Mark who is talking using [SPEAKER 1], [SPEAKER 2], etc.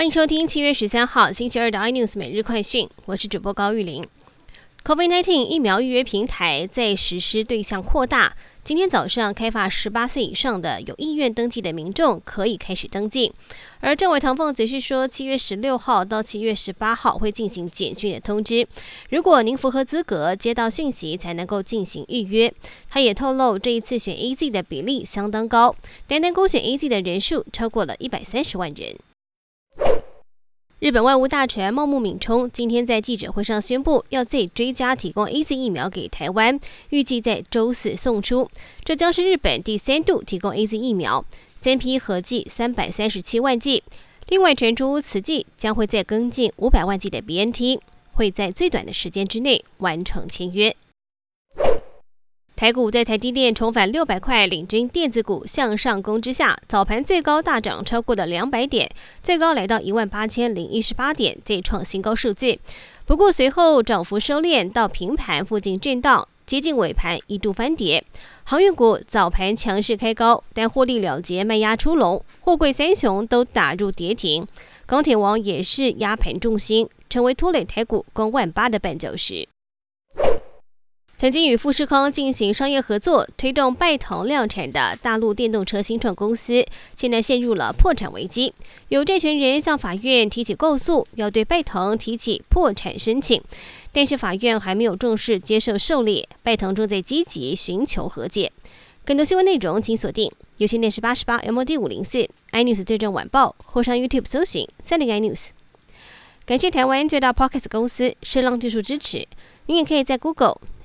[SPEAKER 1] 欢迎收听七月十三号星期二的 iNews 每日快讯，我是主播高玉玲。COVID-19 疫苗预约平台在实施对象扩大，今天早上开发十八岁以上的有意愿登记的民众可以开始登记。而政委唐凤则是说，七月十六号到七月十八号会进行简讯的通知，如果您符合资格，接到讯息才能够进行预约。他也透露，这一次选 A Z 的比例相当高，单单勾选 A Z 的人数超过了一百三十万人。日本外务大臣茂木敏充今天在记者会上宣布，要再追加提供 A Z 疫苗给台湾，预计在周四送出。这将是日本第三度提供 A Z 疫苗，三批合计三百三十七万剂。另外传出此季将会再跟进五百万剂的 B N T，会在最短的时间之内完成签约。台股在台积电重返六百块领军电子股向上攻之下，早盘最高大涨超过了两百点，最高来到一万八千零一十八点，再创新高数字。不过随后涨幅收敛到平盘附近震荡，接近尾盘一度翻跌。航运股早盘强势开高，但获利了结卖压出笼，货柜三雄都打入跌停。钢铁王也是压盘重心，成为拖累台股攻万八的绊脚石。曾经与富士康进行商业合作，推动拜腾量产的大陆电动车新创公司，现在陷入了破产危机。有债权人向法院提起告诉，要对拜腾提起破产申请，但是法院还没有正式接受受理。拜腾正在积极寻求和解。更多新闻内容，请锁定有线电视八十八 MOD 五零四 iNews 最正晚报，或上 YouTube 搜寻三零 iNews。感谢台湾最大 Podcast 公司声浪技术支持。您也可以在 Google。